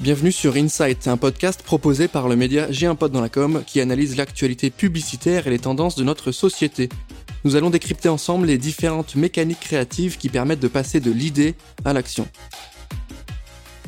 Bienvenue sur Insight, un podcast proposé par le média J'ai un pote dans la com qui analyse l'actualité publicitaire et les tendances de notre société. Nous allons décrypter ensemble les différentes mécaniques créatives qui permettent de passer de l'idée à l'action.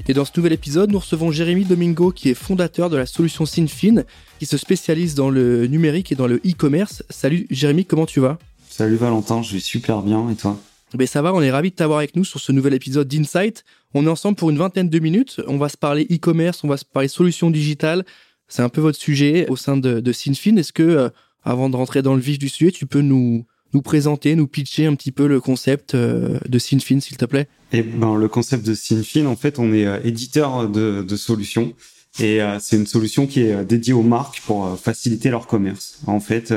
Et dans ce nouvel épisode, nous recevons Jérémy Domingo qui est fondateur de la solution Sinfin qui se spécialise dans le numérique et dans le e-commerce. Salut Jérémy, comment tu vas? Salut Valentin, je vais super bien et toi? Ben ça va, on est ravis de t'avoir avec nous sur ce nouvel épisode d'Insight. On est ensemble pour une vingtaine de minutes. On va se parler e-commerce, on va se parler solutions digitales. C'est un peu votre sujet au sein de, de Sinfin. Est-ce que, euh, avant de rentrer dans le vif du sujet, tu peux nous, nous présenter, nous pitcher un petit peu le concept euh, de Sinfin, s'il te plaît? Eh ben, le concept de Sinfin, en fait, on est euh, éditeur de, de, solutions et c'est une solution qui est dédiée aux marques pour faciliter leur commerce. En fait,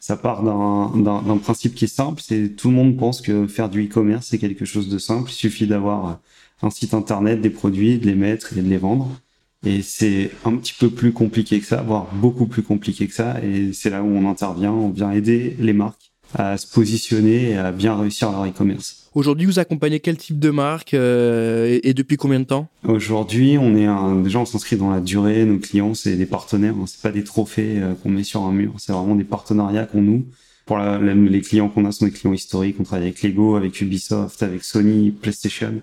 ça part d'un principe qui est simple, c'est tout le monde pense que faire du e-commerce c'est quelque chose de simple, il suffit d'avoir un site internet, des produits, de les mettre et de les vendre. Et c'est un petit peu plus compliqué que ça, voire beaucoup plus compliqué que ça. Et c'est là où on intervient, on vient aider les marques à se positionner et à bien réussir leur e-commerce. Aujourd'hui, vous accompagnez quel type de marque euh, et, depuis combien de temps? Aujourd'hui, on est un, déjà on s'inscrit dans la durée. Nos clients, c'est des partenaires. Hein, c'est pas des trophées euh, qu'on met sur un mur. C'est vraiment des partenariats qu'on noue. Pour les clients qu'on a, sont des clients historiques. On travaille avec Lego, avec Ubisoft, avec Sony, PlayStation.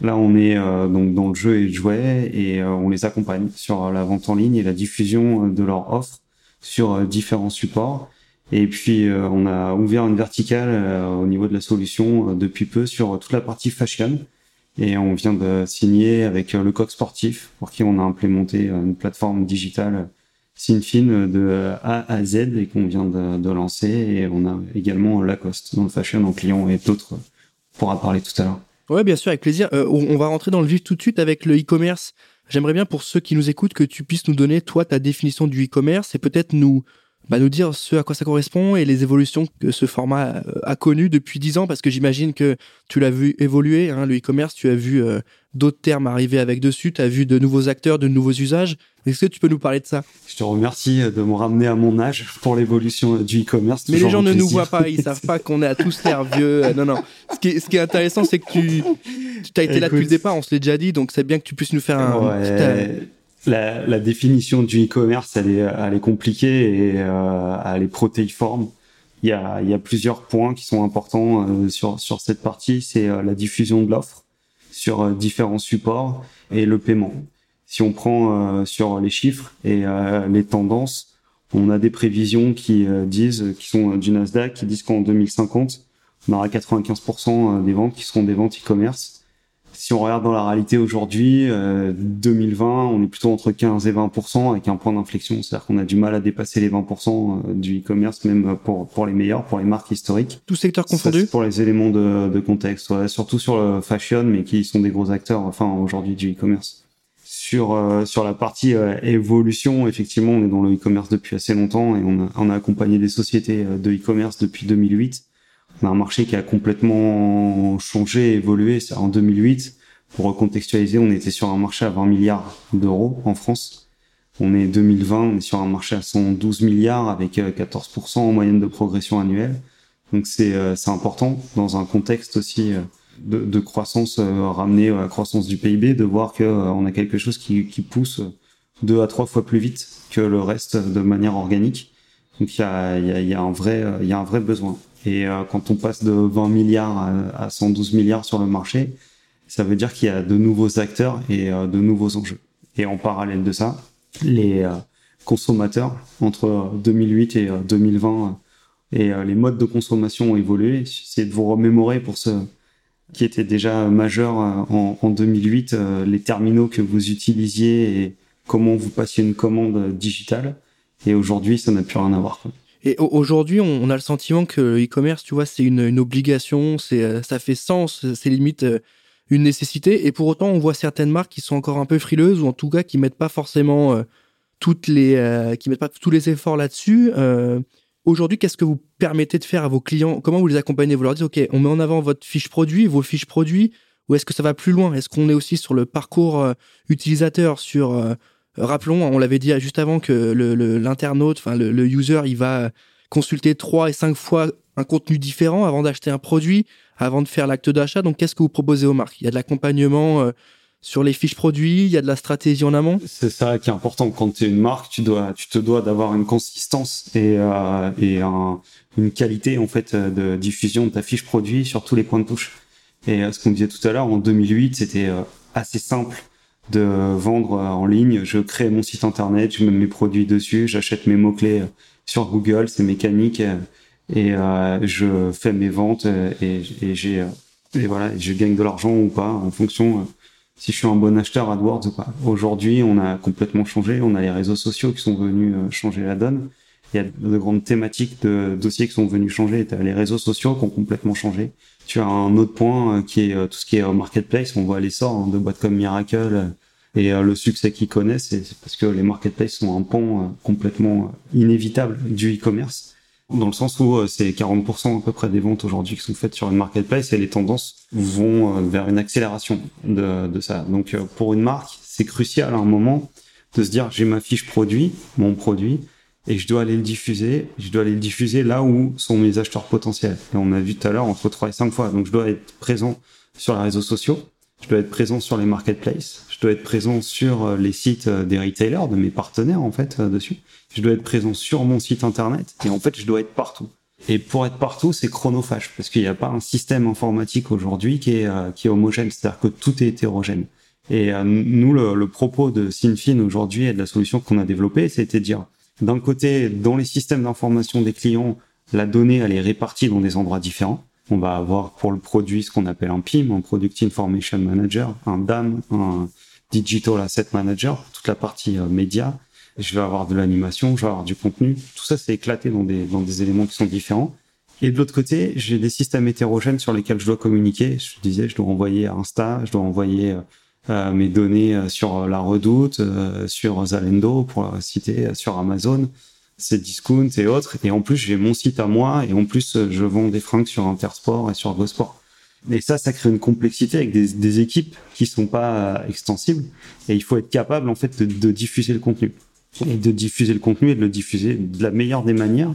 Là, on est euh, donc dans le jeu et le jouet et on les accompagne sur la vente en ligne et la diffusion de leur offre sur différents supports. Et puis euh, on a ouvert une verticale euh, au niveau de la solution euh, depuis peu sur toute la partie fashion. Et on vient de signer avec le Coq Sportif, pour qui on a implémenté une plateforme digitale Sinfin de A à Z et qu'on vient de, lancer. Et on a également Lacoste dans le fashion en client et d'autres. On pourra parler tout à l'heure. Ouais, bien sûr, avec plaisir. on va rentrer dans le vif tout de suite avec le e-commerce. J'aimerais bien pour ceux qui nous écoutent que tu puisses nous donner, toi, ta définition du e-commerce et peut-être nous, bah, nous dire ce à quoi ça correspond et les évolutions que ce format euh, a, connues depuis dix ans, parce que j'imagine que tu l'as vu évoluer, hein, le e-commerce, tu as vu euh, d'autres termes arriver avec dessus, tu as vu de nouveaux acteurs, de nouveaux usages. Est-ce que tu peux nous parler de ça? Je te remercie de me ramener à mon âge pour l'évolution du e-commerce. Mais les gens ne nous voient pas, ils savent pas qu'on est à tous l'air vieux. Euh, non, non. Ce qui est, ce qui est intéressant, c'est que tu, tu as été là depuis le départ, on se l'est déjà dit, donc c'est bien que tu puisses nous faire un... Ouais la, la, définition du e-commerce, elle est, elle est compliquée et euh, elle est protéiforme. Il y a, il y a plusieurs points qui sont importants euh, sur, sur cette partie. C'est euh, la diffusion de l'offre sur euh, différents supports et le paiement. Si on prend sur les chiffres et les tendances, on a des prévisions qui disent, qui sont du Nasdaq, qui disent qu'en 2050, on aura 95% des ventes qui seront des ventes e-commerce si on regarde dans la réalité aujourd'hui, 2020, euh, on est plutôt entre 15 et 20% avec un point d'inflexion, c'est-à-dire qu'on a du mal à dépasser les 20% euh, du e-commerce, même pour pour les meilleurs, pour les marques historiques. Tout secteur confondu. Pour les éléments de, de contexte, surtout sur le fashion, mais qui sont des gros acteurs, enfin aujourd'hui du e-commerce. Sur euh, sur la partie évolution, effectivement, on est dans le e-commerce depuis assez longtemps et on a, on a accompagné des sociétés de e-commerce depuis 2008 on a un marché qui a complètement changé, évolué. En 2008. Pour recontextualiser, on était sur un marché à 20 milliards d'euros en France. On est 2020, on est sur un marché à 112 milliards avec 14% euh, en moyenne de progression annuelle. Donc c'est euh, important dans un contexte aussi euh, de, de croissance ramenée à la croissance du PIB de voir que on a quelque chose qui, qui pousse deux à trois fois plus vite que le reste de manière organique. Donc il y a, y, a, y a un vrai il y a un vrai besoin. Et euh, quand on passe de 20 milliards à, 112 milliards sur le marché, ça veut dire qu'il y a de nouveaux acteurs et euh, de nouveaux enjeux. Et en parallèle de ça, les euh, consommateurs entre 2008 et 2020 et les modes de consommation ont évolué. C'est de vous remémorer pour ceux qui étaient déjà majeurs en, en 2008 les terminaux que vous utilisiez et comment vous passiez une commande digitale. Et aujourd'hui, ça n'a plus rien à voir. Quoi. Et aujourd'hui, on, a le sentiment que le e-commerce, tu vois, c'est une, une, obligation, c'est, euh, ça fait sens, c'est limite euh, une nécessité. Et pour autant, on voit certaines marques qui sont encore un peu frileuses ou en tout cas qui mettent pas forcément euh, toutes les, qui mettent pas tous les efforts là-dessus. aujourd'hui, qu'est-ce que vous permettez de faire à vos clients? Comment vous les accompagnez? Vous leur dites, OK, on met en avant votre fiche produit, vos fiches produits, ou est-ce que ça va plus loin? Est-ce qu'on est aussi sur le parcours utilisateur, sur Rappelons, on l'avait dit juste avant que l'internaute, enfin le, user, il va consulter trois et cinq fois un contenu différent avant d'acheter un produit, avant de faire l'acte d'achat. Donc, qu'est-ce que vous proposez aux marques? Il y a de l'accompagnement euh, sur les fiches produits, il y a de la stratégie en amont? C'est ça qui est important quand tu es une marque, tu dois, tu te dois d'avoir une consistance et, euh, et un, une qualité en fait de diffusion de ta fiche produit sur tous les points de touche. Et ce qu'on disait tout à l'heure, en 2008, c'était assez simple de vendre en ligne. Je crée mon site internet, je mets mes produits dessus, j'achète mes mots-clés sur Google, c'est mécanique et euh, je fais mes ventes et, et j'ai et voilà, je gagne de l'argent ou pas en fonction euh, si je suis un bon acheteur AdWords ou pas. Aujourd'hui, on a complètement changé, on a les réseaux sociaux qui sont venus euh, changer la donne. Il y a de grandes thématiques de dossiers qui sont venus changer. Tu as les réseaux sociaux qui ont complètement changé. Tu as un autre point qui est tout ce qui est marketplace. On voit l'essor hein, de boîtes comme Miracle et le succès qu'ils connaissent. C'est parce que les marketplaces sont un pont complètement inévitable du e-commerce dans le sens où euh, c'est 40% à peu près des ventes aujourd'hui qui sont faites sur une marketplace et les tendances vont euh, vers une accélération de, ça. Donc euh, pour une marque, c'est crucial à un moment de se dire j'ai ma fiche produit, mon produit, et je dois aller le diffuser, je dois aller le diffuser là où sont mes acheteurs potentiels. Et on a vu tout à l'heure entre 3 et 5 fois. Donc je dois être présent sur les réseaux sociaux, je dois être présent sur les marketplaces, je dois être présent sur les sites des retailers, de mes partenaires en fait dessus je dois être présent sur mon site internet et en fait je dois être partout. Et pour être partout, c'est chronophage parce qu'il n'y a pas un système informatique aujourd'hui qui est euh, qui est homogène, c'est-à-dire que tout est hétérogène. Et euh, nous, le, le, propos de Sinfin aujourd'hui et de la solution qu'on a développée, c'était de dire d'un côté, dans les systèmes d'information des clients, la donnée elle est répartie dans des endroits différents. On va avoir pour le produit ce qu'on appelle un PIM, un Product Information Manager, un DAM, un Digital Asset Manager, toute la partie euh, média je vais avoir de l'animation, je vais avoir du contenu. Tout ça, c'est éclaté dans des, dans des éléments qui sont différents. Et de l'autre côté, j'ai des systèmes hétérogènes sur lesquels je dois communiquer. Je disais, je dois envoyer Insta, je dois envoyer euh, mes données euh, sur la Redoute, euh, sur Zalendo, pour citer, sur Amazon, Cdiscount et autres. Et en plus, j'ai mon site à moi et en plus, je vends des fringues sur Intersport et sur GoSport. Et ça, ça crée une complexité avec des, des équipes qui sont pas extensibles. Et il faut être capable, en fait, de, de diffuser le contenu et de diffuser le contenu et de le diffuser de la meilleure des manières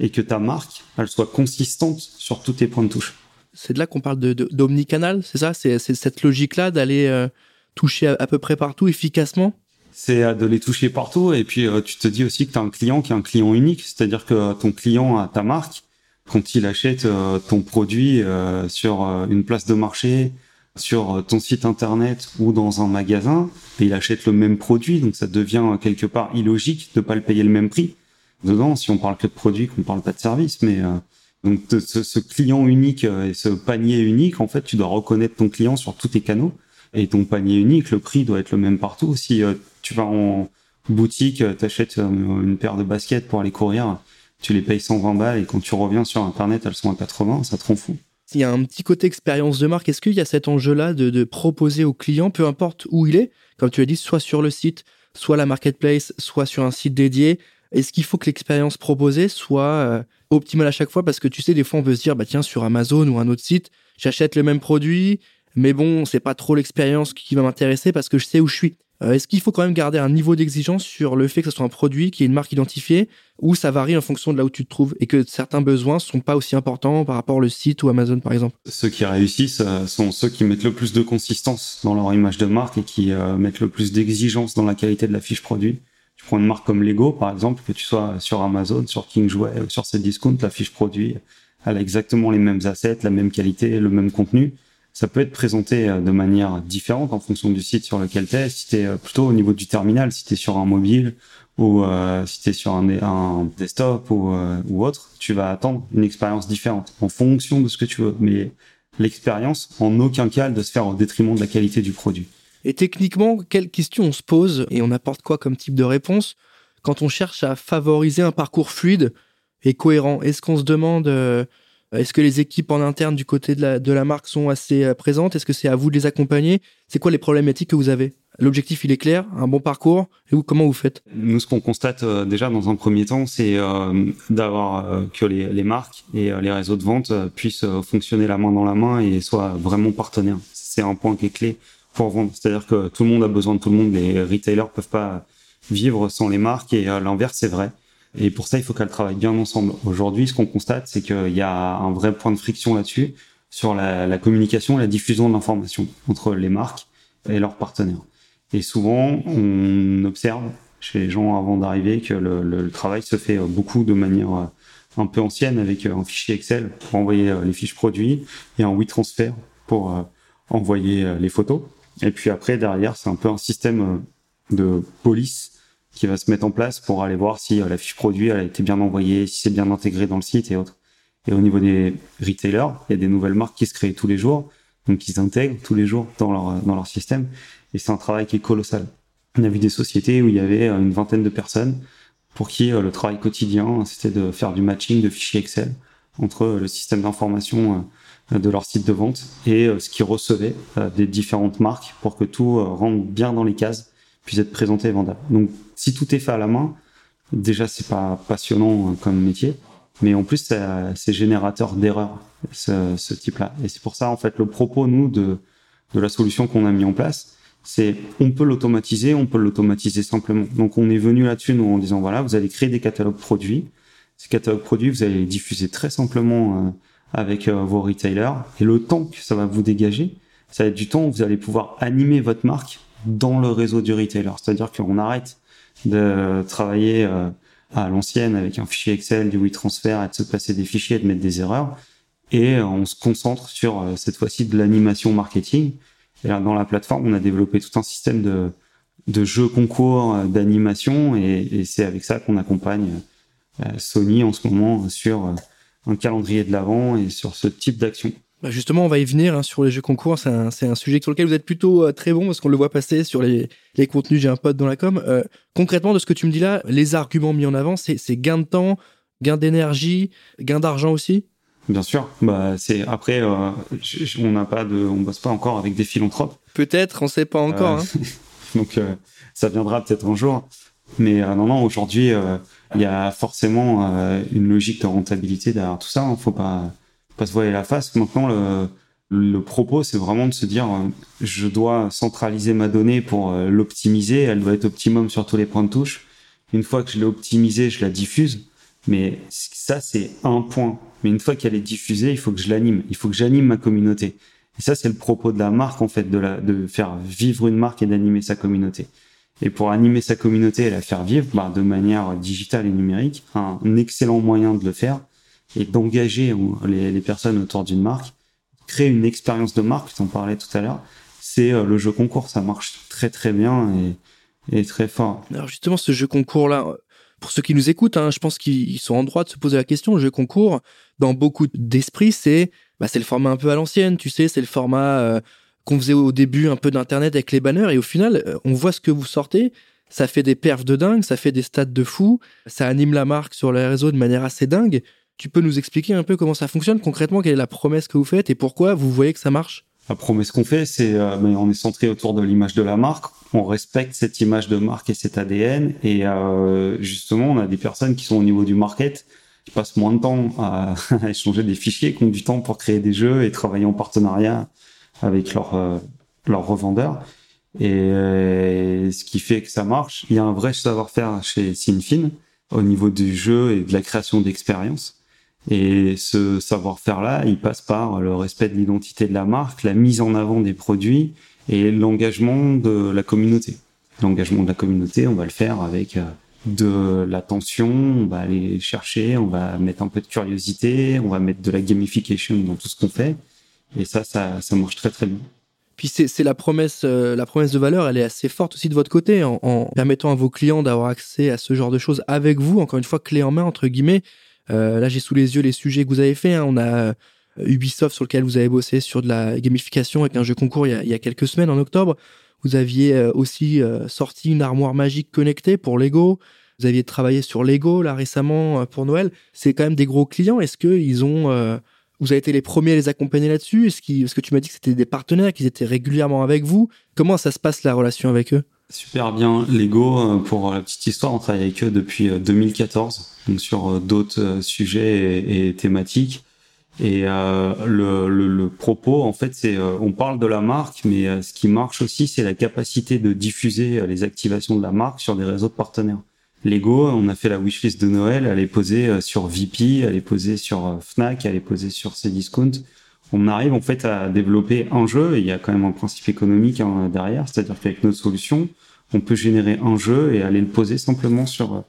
et que ta marque, elle soit consistante sur tous tes points de touche. C'est de là qu'on parle de, d'omnicanal, c'est ça? C'est, cette logique-là d'aller euh, toucher à, peu près partout efficacement? C'est euh, de les toucher partout et puis euh, tu te dis aussi que tu as un client qui est un client unique, c'est-à-dire que ton client a ta marque, quand il achète ton produit sur une place de marché, sur ton site internet ou dans un magasin il achète le même produit, donc ça devient quelque part illogique de pas le payer le même prix. Dedans, si on parle que de produit, qu'on parle pas de service, mais euh, donc ce, client unique euh, et ce panier unique, en fait, tu dois reconnaître ton client sur tous tes canaux et ton panier unique, le prix doit être le même partout. Si euh, tu vas en boutique, t'achètes une paire de baskets pour aller courir, tu les payes 120 balles et quand tu reviens sur internet, elles sont à 80, ça te rend fou. Il y a un petit côté expérience de marque. Est-ce qu'il y a cet enjeu-là de, proposer au client, peu importe où il est, comme tu as dit, soit sur le site, soit la marketplace, soit sur un site dédié, est-ce qu'il faut que l'expérience proposée soit euh, optimale à chaque fois? Parce que tu sais, des fois, on peut se dire, bah tiens, sur Amazon ou un autre site, j'achète le même produit, mais bon, c'est pas trop l'expérience qui va m'intéresser parce que je sais où je suis. Euh, est-ce qu'il faut quand même garder un niveau d'exigence sur le fait que ce soit un produit qui est une marque identifiée ou ça varie en fonction de là où tu te trouves et que certains besoins sont pas aussi importants par rapport au site ou Amazon par exemple? Ceux qui réussissent euh, sont ceux qui mettent le plus de consistance dans leur image de marque et qui mettent le plus d'exigence dans la qualité de la fiche produit. Prends une marque comme Lego par exemple, que tu sois sur Amazon, sur Kingsway, sur Cdiscount, la fiche produit, elle a exactement les mêmes assets, la même qualité, le même contenu ça peut être présenté euh, de manière différente en fonction du site sur lequel tu es. Si tu es euh, plutôt au niveau du terminal, si tu es sur un mobile ou euh, si tu es sur un, desktop ou, autre, tu vas attendre une expérience différente en fonction de ce que tu veux. Mais l'expérience, en aucun cas, de se faire au détriment de la qualité du produit. Et techniquement, quelles questions on se pose et on apporte quoi comme type de réponse quand on cherche à favoriser un parcours fluide et cohérent? Est-ce qu'on se demande est-ce que les équipes en interne du côté de la, marque sont assez euh, présentes? Est-ce que c'est à vous de les accompagner? C'est quoi les problématiques que vous avez? L'objectif, il est clair, un bon parcours, et comment vous faites? Nous, ce qu'on constate euh, déjà dans un premier temps, c'est euh, d'avoir que les, les, marques et les réseaux de vente puissent fonctionner la main dans la main et soient vraiment partenaires. C'est un point qui est clé pour vendre. C'est-à-dire que tout le monde a besoin de tout le monde. Les retailers peuvent pas vivre sans les marques et l'inverse, c'est vrai. Et pour ça, il faut qu'elles travaillent bien ensemble. Aujourd'hui, ce qu'on constate, c'est qu'il y a un vrai point de friction là-dessus sur la, communication, la diffusion de l'information entre les marques et leurs partenaires. Et souvent, on observe chez les gens avant d'arriver que le, travail se fait beaucoup de manière un peu ancienne avec un fichier Excel pour envoyer les fiches produits et un WeTransfer pour envoyer les photos. Et puis après, derrière, c'est un peu un système de police qui va se mettre en place pour aller voir si la fiche produit a été bien envoyée, si c'est bien intégré dans le site et autres. Et au niveau des retailers, il y a des nouvelles marques qui se créent tous les jours, donc ils intègrent tous les jours dans leur, dans leur système. Et c'est un travail qui est colossal. On a vu des sociétés où il y avait une vingtaine de personnes pour qui euh, le travail quotidien, c'était de faire du matching de fichiers Excel entre le système d'information euh, de leur site de vente et euh, ce qu'ils recevaient des différentes marques pour que tout rentre bien dans les cases, puisse être présenté et vendable. Donc, si tout est fait à la main, déjà, c'est pas passionnant comme métier mais en plus c'est générateur d'erreurs ce, ce type-là. Et c'est pour ça en fait le propos nous de de la solution qu'on a mis en place, c'est on peut l'automatiser, on peut l'automatiser simplement. Donc on est venu là-dessus nous en disant voilà vous allez créer des catalogues produits, ces catalogues produits vous allez les diffuser très simplement euh, avec euh, vos retailers et le temps que ça va vous dégager, ça va être du temps où vous allez pouvoir animer votre marque dans le réseau du retailer. C'est-à-dire qu'on arrête de travailler euh, à l'ancienne avec un fichier Excel, du WeTransfer et de se passer des fichiers et de mettre des erreurs. Et euh, on se concentre sur cette fois-ci de l'animation marketing. Et là, dans la plateforme, on a développé tout un système de, de jeux concours d'animation et, et c'est avec ça qu'on accompagne Sony en ce moment sur un calendrier de l'avant et sur ce type d'action. Bah justement, on va y venir hein, sur les jeux concours. C'est un, un, sujet sur lequel vous êtes plutôt euh, très bon parce qu'on le voit passer sur les, les contenus. J'ai un pote dans la com. Euh, concrètement, de ce que tu me dis là, les arguments mis en avant, c'est gain de temps, gain d'énergie, gain d'argent aussi? Bien sûr. Bah c'est après, euh, on n'a pas de, on bosse pas encore avec des philanthropes. Peut-être, on sait pas encore. Hein. donc ça viendra peut-être un jour. Mais non, non. Aujourd'hui, il y a forcément une logique de rentabilité derrière tout ça. Hein. Faut pas pas se voiler la face. Maintenant, le, le propos, c'est vraiment de se dire, euh, je dois centraliser ma donnée pour euh, l'optimiser. Elle doit être optimum sur tous les points de touche. Une fois que je l'ai optimisée, je la diffuse. Mais ça, c'est un point. Mais une fois qu'elle est diffusée, il faut que je l'anime. Il faut que j'anime ma communauté. Et ça, c'est le propos de la marque, en fait, de, la, de faire vivre une marque et d'animer sa communauté. Et pour animer sa communauté et la faire vivre, bah, de manière digitale et numérique, un excellent moyen de le faire, et d'engager les, les, personnes autour d'une marque, créer une expérience de marque, tu en parlais tout à l'heure, c'est euh, le jeu concours, ça marche très très bien et, et très fort. Alors justement, ce jeu concours-là, pour ceux qui nous écoutent, hein, je pense qu'ils sont en droit de se poser la question. Le jeu concours, dans beaucoup d'esprits, c'est bah, c'est le format un peu à l'ancienne, tu sais, c'est le format euh, qu'on faisait au début un peu d'internet avec les banners. Et au final, euh, on voit ce que vous sortez. Ça fait des perfs de dingue, ça fait des stats de fou, ça anime la marque sur les réseaux de manière assez dingue. Tu peux nous expliquer un peu comment ça fonctionne concrètement Quelle est la promesse que vous faites et pourquoi vous voyez que ça marche? La promesse qu'on fait, c'est euh, on est centré autour de l'image de la marque. On respecte cette image de marque et cet ADN. Et euh, justement, on a des personnes qui sont au niveau du market qui passent moins de temps à, échanger des fichiers, qui ont du temps pour créer des jeux et travailler en partenariat avec leurs euh, leurs revendeurs. Et euh, ce qui fait que ça marche, il y a un vrai savoir-faire chez Sinfin au niveau du jeu et de la création d'expériences. Et ce savoir-faire-là, il passe par le respect de l'identité de la marque, la mise en avant des produits et l'engagement de la communauté. L'engagement de la communauté, on va le faire avec euh, de l'attention, on va aller chercher, on va mettre un peu de curiosité, on va mettre de la gamification dans tout ce qu'on fait. Et ça, ça, ça marche très très bien. Puis c'est la promesse, euh, la promesse de valeur, elle est assez forte aussi de votre côté en, en permettant à vos clients d'avoir accès à ce genre de choses avec vous, encore une fois clé en main entre guillemets. Euh, là, j'ai sous les yeux les sujets que vous avez fait. Hein. On a euh, Ubisoft sur lequel vous avez bossé sur de la gamification avec un jeu concours il y a, quelques semaines en octobre. Vous aviez euh, aussi sorti une armoire magique connectée pour Lego. Vous aviez travaillé sur Lego là récemment pour Noël. C'est quand même des gros clients. Est-ce que ils ont vous avez été les premiers à les accompagner là-dessus Est-ce Est que tu m'as dit que c'était des partenaires, qu'ils étaient régulièrement avec vous Comment ça se passe la relation avec eux? Super bien. Lego, euh, pour la petite histoire, on travaille avec eux depuis 2014, euh, donc sur euh, d'autres sujets et, thématiques. Et le, le, propos, en fait, c'est on parle de la marque, mais ce qui marche aussi, c'est la capacité de diffuser les activations de la marque sur des réseaux de partenaires. Lego, on a fait la wishlist de Noël, elle est posée sur VP, elle est posée sur Fnac, elle est posée sur Cdiscount. on arrive en fait à développer un jeu. Et il y a quand même un principe économique hein, derrière, c'est-à-dire qu'avec notre solution, on peut générer un jeu et aller le poser simplement sur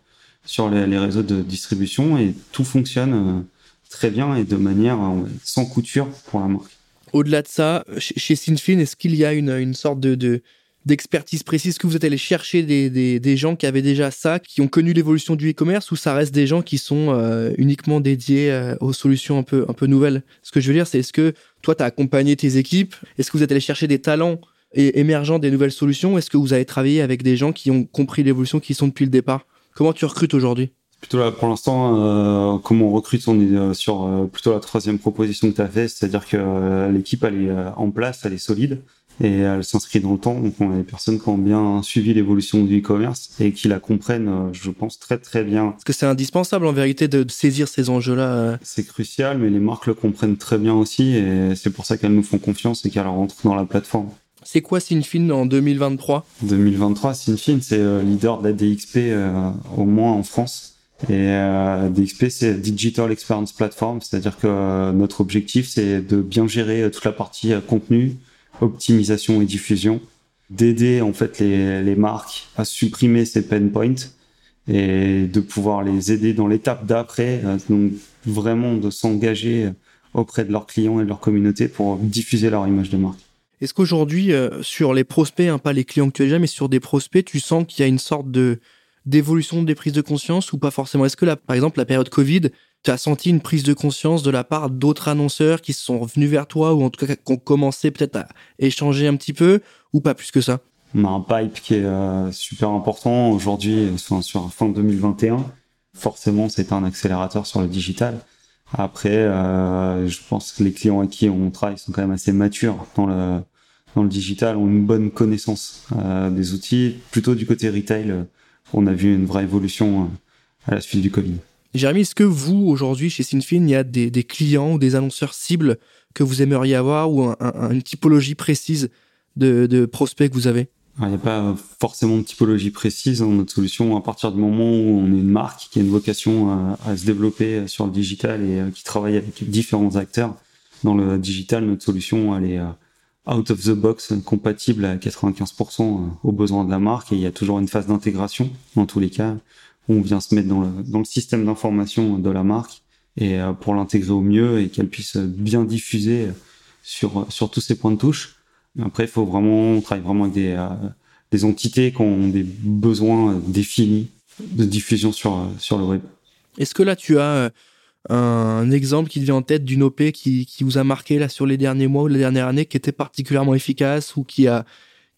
sur les, réseaux de distribution et tout fonctionne euh, très bien et de manière sans couture pour la marque. Au-delà de ça, chez Sinfin, est-ce qu'il y a une, une sorte de, de d'expertise précise. Que vous êtes allé chercher des, des, des, gens qui avaient déjà ça, qui ont connu l'évolution du e-commerce, ou ça reste des gens qui sont euh, uniquement dédiés euh, aux solutions un peu, un peu nouvelles? Ce que je veux dire, c'est est-ce que toi, tu as accompagné tes équipes? Est-ce que vous êtes allé chercher des talents émergents des nouvelles solutions? Est-ce que vous avez travaillé avec des gens qui ont compris l'évolution, qui sont depuis le départ? Comment tu recrutes aujourd'hui? Plutôt là, pour l'instant, euh, comment on recrute, on est sur plutôt la troisième proposition que tu as fait, c'est-à-dire que l'équipe elle est en place, elle est solide et elle s'inscrit dans le temps. Donc on a des personnes qui ont bien suivi l'évolution du e-commerce et qui la comprennent, euh, je pense, très très bien. Parce que c'est indispensable en vérité de saisir ces enjeux-là. Euh. C'est crucial, mais les marques le comprennent très bien aussi et c'est pour ça qu'elles nous font confiance et qu'elles rentrent dans la plateforme. C'est quoi Sinfin en 2023 2023, Sinfin, c'est euh, leader de la DXP au moins en France. Et DXP, c'est Digital Experience Platform, c'est-à-dire que notre objectif, c'est de bien gérer toute la partie contenu, optimisation et diffusion, d'aider en fait les, les, marques à supprimer ces pain points et de pouvoir les aider dans l'étape d'après, euh, donc vraiment de s'engager auprès de leurs clients et de leur communauté pour diffuser leur image de marque. Est-ce qu'aujourd'hui, euh, sur les prospects, hein, pas les clients que tu as déjà, mais sur des prospects, tu sens qu'il y a une sorte de d'évolution des prises de conscience ou pas forcément? Est-ce que là, par exemple, la période Covid, tu as senti une prise de conscience de la part d'autres annonceurs qui sont venus vers toi ou en tout cas qui ont commencé peut-être à échanger un petit peu ou pas plus que ça? On a un pipe qui est euh, super important aujourd'hui, enfin, sur fin 2021. Forcément, c'est un accélérateur sur le digital. Après, euh, je pense que les clients à qui on travaille sont quand même assez matures dans le dans le digital, ont une bonne connaissance euh, des outils. Plutôt du côté retail, on a vu une vraie évolution à la suite du Covid. Jérémy, est-ce que vous, aujourd'hui, chez Sinfin, il y a des, clients ou des annonceurs cibles que vous aimeriez avoir ou une typologie précise de, prospects que vous avez? Il n'y a pas forcément de typologie précise dans notre solution. À partir du moment où on est une marque qui a une vocation à, se développer sur le digital et euh, qui travaille avec différents acteurs dans le digital, notre solution elle est euh, out of the box, compatible à 95% euh, aux besoins de la marque et il y a toujours une phase d'intégration dans tous les cas on vient se mettre dans le, dans le système d'information de la marque et euh, pour l'intégrer au mieux et qu'elle puisse bien diffuser sur, sur tous ces points de touche. Après, faut vraiment, on travaille vraiment avec des, euh, des entités qui ont des besoins définis de diffusion sur, sur le web. Est-ce que là, tu as euh, un exemple qui te vient en tête d'une OP qui, qui vous a marqué là sur les derniers mois ou la dernière année, qui était particulièrement efficace ou qui a,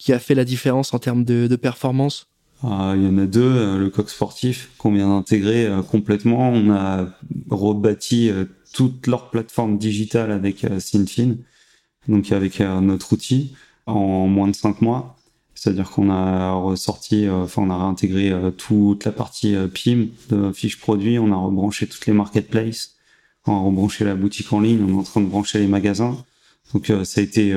qui a fait la différence en termes de, performance? Euh, il y en a deux, euh, le coq sportif qu'on vient d'intégrer euh, complètement. On a rebâti toute leur plateforme digitale avec Sinfin, donc avec notre outil en moins de cinq mois. C'est-à-dire qu'on a ressorti, enfin on a réintégré toute la partie PIM de fiches produits, on a rebranché toutes les marketplaces, on a rebranché la boutique en ligne, on est en train de brancher les magasins. Donc ça a été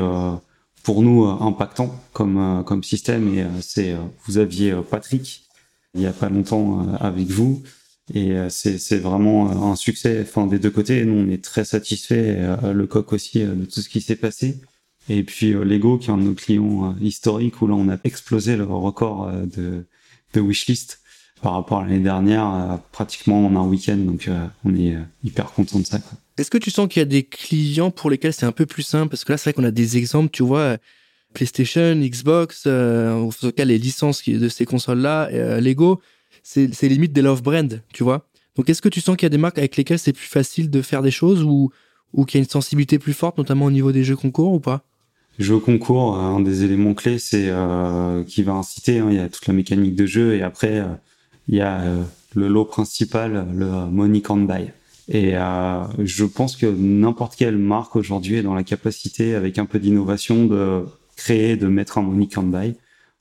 pour nous euh, impactant comme euh, comme système. Et euh, c'est vous aviez Patrick il y a pas longtemps avec vous. Et c'est vraiment un succès enfin des deux côtés. Nous on est très satisfait le coq aussi de tout ce qui s'est passé et puis Lego qui est un de nos clients historiques où là on a explosé le record de de wishlist par rapport à l'année dernière pratiquement en un week-end donc on est hyper content de ça. Est-ce que tu sens qu'il y a des clients pour lesquels c'est un peu plus simple? Parce que là, c'est vrai qu'on a des exemples, tu vois, PlayStation, Xbox, euh, en tout cas les licences de ces consoles-là, euh, Lego, c'est limite des love brands, tu vois. Donc est-ce que tu sens qu'il y a des marques avec lesquelles c'est plus facile de faire des choses ou, ou qu'il y a une sensibilité plus forte, notamment au niveau des jeux concours ou pas? Jeux concours, un des éléments clés, c'est euh, qui va inciter. Hein, il y a toute la mécanique de jeu et après euh, il y a le lot principal, le money can buy. Et euh, je pense que n'importe quelle marque aujourd'hui est dans la capacité, avec un peu d'innovation, de créer, de mettre un money can buy,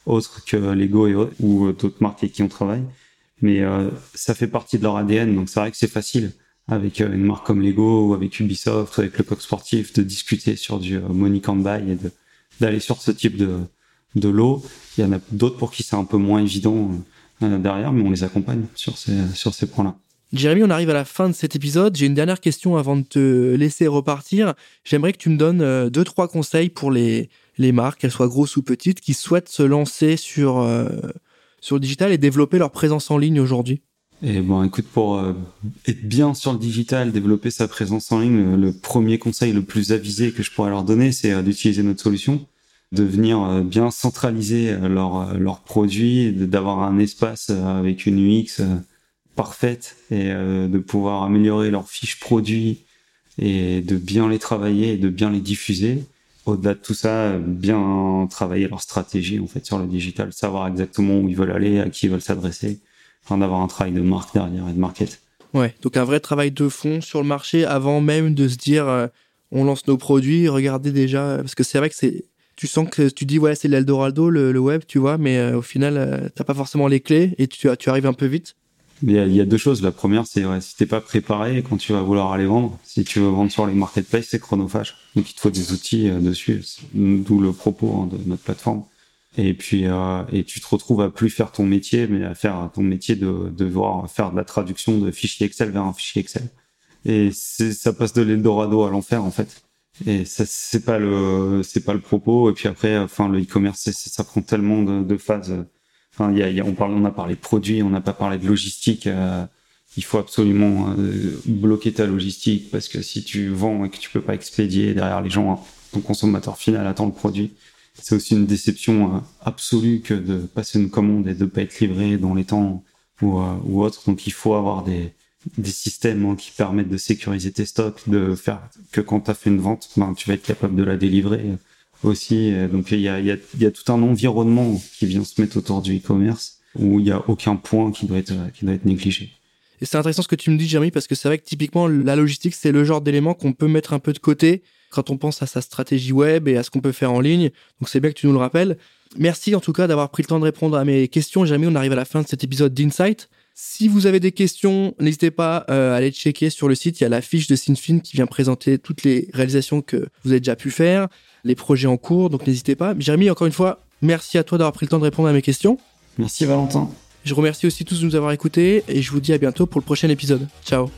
autre que Lego et, ou d'autres marques avec qui on travaille. Mais euh, ça fait partie de leur ADN, donc c'est vrai que c'est facile avec euh, une marque comme Lego ou avec Ubisoft ou avec le coq sportif de discuter sur du euh, money can buy et d'aller sur ce type de, lot. Il y en a d'autres pour qui c'est un peu moins évident euh, derrière, mais on les accompagne sur ces, sur ces points-là. Jérémy, on arrive à la fin de cet épisode. J'ai une dernière question avant de te laisser repartir. J'aimerais que tu me donnes deux, trois conseils pour les, les marques, qu'elles soient grosses ou petites, qui souhaitent se lancer sur, sur le digital et développer leur présence en ligne aujourd'hui. Et bon, écoute, pour euh, être bien sur le digital, développer sa présence en ligne, le, premier conseil le plus avisé que je pourrais leur donner, c'est d'utiliser notre solution, de venir bien centraliser leurs leur produits, d'avoir un espace avec une UX parfaite et euh, de pouvoir améliorer leurs fiches produits et de bien les travailler et de bien les diffuser. Au-delà de tout ça, bien travailler leur stratégie en fait sur le digital, savoir exactement où ils veulent aller, à qui ils veulent s'adresser, enfin d'avoir un travail de marque derrière et de market. Ouais, donc un vrai travail de fond sur le marché avant même de se dire euh, on lance nos produits, regardez déjà parce que c'est vrai que c'est tu sens que tu dis ouais c'est l'Eldorado le, le web tu vois mais euh, au final t'as pas forcément les clés et tu, tu arrives un peu vite il y, a, il y a deux choses. La première, c'est ouais, si t'es pas préparé quand tu vas vouloir aller vendre, si tu veux vendre sur les marketplaces, c'est chronophage. Donc il te faut des outils euh, dessus, d'où le propos hein, de notre plateforme. Et puis euh, et tu te retrouves à plus faire ton métier, mais à faire ton métier de, devoir faire de la traduction de fichier Excel vers un fichier Excel. Et ça passe de l'Eldorado à l'enfer en fait. Et ça c'est pas le c'est pas le propos. Et puis après, enfin le e-commerce, ça prend tellement de, de phases Enfin, y a, y a, on, parle, on a parlé de produits, on n'a pas parlé de logistique. Euh, il faut absolument euh, bloquer ta logistique parce que si tu vends et que tu peux pas expédier derrière les gens, hein, ton consommateur final attend le produit. C'est aussi une déception euh, absolue que de passer une commande et de pas être livré dans les temps ou, ou autre. Donc il faut avoir des, des systèmes hein, qui permettent de sécuriser tes stocks, de faire que quand tu as fait une vente, ben, tu vas être capable de la délivrer aussi. Euh, donc il y a, y, a, y a, tout un environnement qui vient se mettre autour du e-commerce où il y a aucun point qui doit être qui doit être négligé. Et c'est intéressant ce que tu me dis, Jérémy, parce que c'est vrai que typiquement la logistique c'est le genre d'élément qu'on peut mettre un peu de côté quand on pense à sa stratégie web et à ce qu'on peut faire en ligne. Donc c'est bien que tu nous le rappelles. Merci en tout cas d'avoir pris le temps de répondre à mes questions. Jérémy, on arrive à la fin de cet épisode d'Insight. Si vous avez des questions, n'hésitez pas euh, à aller checker sur le site. Il y a la fiche de Sinfin qui vient présenter toutes les réalisations que vous avez déjà pu faire les projets en cours, donc n'hésitez pas. Jérémy, encore une fois, merci à toi d'avoir pris le temps de répondre à mes questions. Merci Valentin. Je remercie aussi tous de nous avoir écoutés et je vous dis à bientôt pour le prochain épisode. Ciao